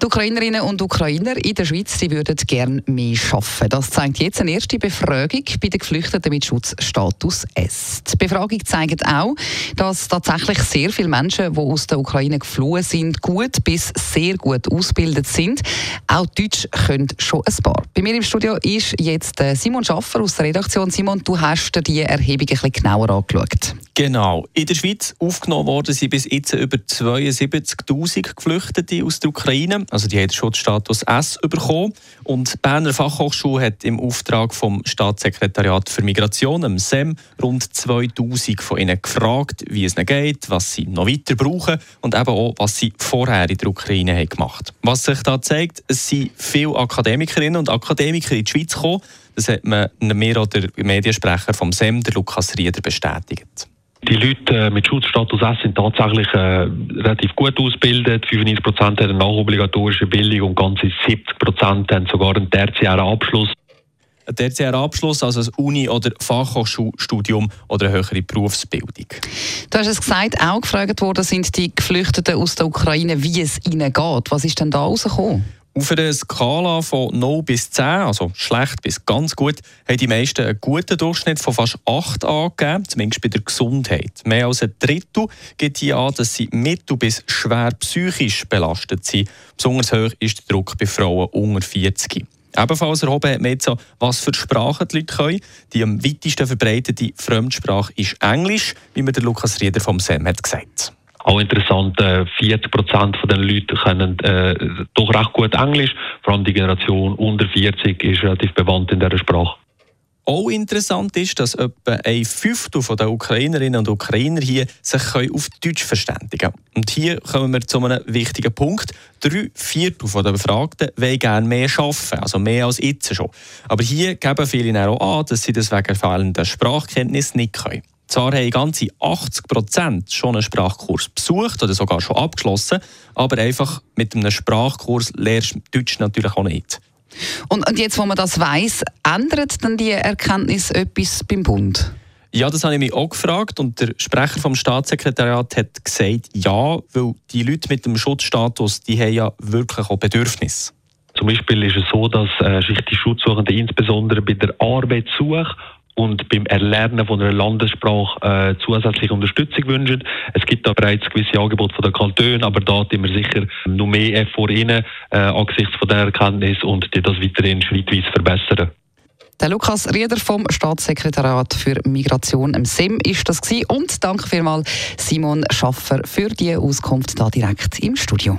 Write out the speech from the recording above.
Die Ukrainerinnen und Ukrainer in der Schweiz die würden gerne mehr arbeiten. Das zeigt jetzt eine erste Befragung bei den Geflüchteten mit Schutzstatus S. Die Befragung zeigt auch, dass tatsächlich sehr viele Menschen, die aus der Ukraine geflohen sind, gut bis sehr gut ausgebildet sind. Auch Deutsch können schon ein paar. Bei mir im Studio ist jetzt äh, Simon Schaffer aus der Redaktion. Simon, du hast dir die Erhebung ein bisschen genauer angeschaut. Genau. In der Schweiz aufgenommen worden sind bis jetzt über 72.000 Geflüchtete aus der Ukraine. Also die haben den Schutzstatus S bekommen. Und die Berner Fachhochschule hat im Auftrag vom Staatssekretariat für Migration, dem SEM, rund 2'000 von ihnen gefragt, wie es ihnen geht, was sie noch weiter brauchen und eben auch, was sie vorher in der Ukraine haben gemacht haben. Was sich da zeigt, es sind viele Akademikerinnen und Akademiker in die Schweiz gekommen. Das hat mir oder Mediensprecher vom SEM, der Lukas Rieder, bestätigt. Die Leute äh, mit Schutzstatus S sind tatsächlich äh, relativ gut ausgebildet. 95 Prozent haben eine nachobligatorische Bildung und ganze 70 Prozent haben sogar einen tertiären Abschluss. Ein tertiärer Abschluss, also ein Uni- oder Fachhochschulstudium oder eine höhere Berufsbildung. Du hast es gesagt, auch gefragt worden sind die Geflüchteten aus der Ukraine, wie es ihnen geht. Was ist denn da rausgekommen? Auf einer Skala von 0 bis 10, also schlecht bis ganz gut, haben die meisten einen guten Durchschnitt von fast 8 angegeben, zumindest bei der Gesundheit. Mehr als ein Drittel gibt hier an, dass sie mittel- bis schwer psychisch belastet sind. Besonders hoch ist der Druck bei Frauen unter 40. Ebenfalls erhoben hat man jetzt auch, was für Sprachen die Leute können. Die am weitesten verbreitete Fremdsprache ist Englisch, wie mir der Lukas Rieder vom SEM hat gesagt. Auch interessant, 40 äh, Prozent der Leute können äh, doch recht gut Englisch. Vor allem die Generation unter 40 ist relativ bewandt in dieser Sprache. Auch interessant ist, dass etwa ein Fünftel der Ukrainerinnen und Ukrainer hier sich auf Deutsch verständigen können. Und hier kommen wir zu einem wichtigen Punkt. Drei Viertel der Befragten wollen gerne mehr arbeiten, also mehr als jetzt schon. Aber hier geben viele auch an, dass sie das wegen fehlender Sprachkenntnis nicht können. Zwar haben ganze 80 Prozent schon einen Sprachkurs besucht oder sogar schon abgeschlossen, aber einfach mit einem Sprachkurs lernst du Deutsch natürlich auch nicht. Und, und jetzt, wo man das weiß, ändert dann die Erkenntnis etwas beim Bund? Ja, das habe ich mich auch gefragt und der Sprecher vom Staatssekretariat hat gesagt, ja, weil die Leute mit dem Schutzstatus, die haben ja wirklich auch Bedürfnisse. Zum Beispiel ist es so, dass äh, sich die Schutzsuchenden insbesondere bei der Arbeitssuche und beim Erlernen von einer Landessprache äh, zusätzliche Unterstützung wünschen. Es gibt da bereits gewisse Angebote von den Kantonen, aber da sind wir sicher noch mehr Effort rein, äh, angesichts von der Erkenntnis und die das weiterhin schrittweise verbessern. Der Lukas Rieder vom Staatssekretariat für Migration im SIM ist das gewesen. und danke vielmals Simon Schaffer für die Auskunft da direkt im Studio.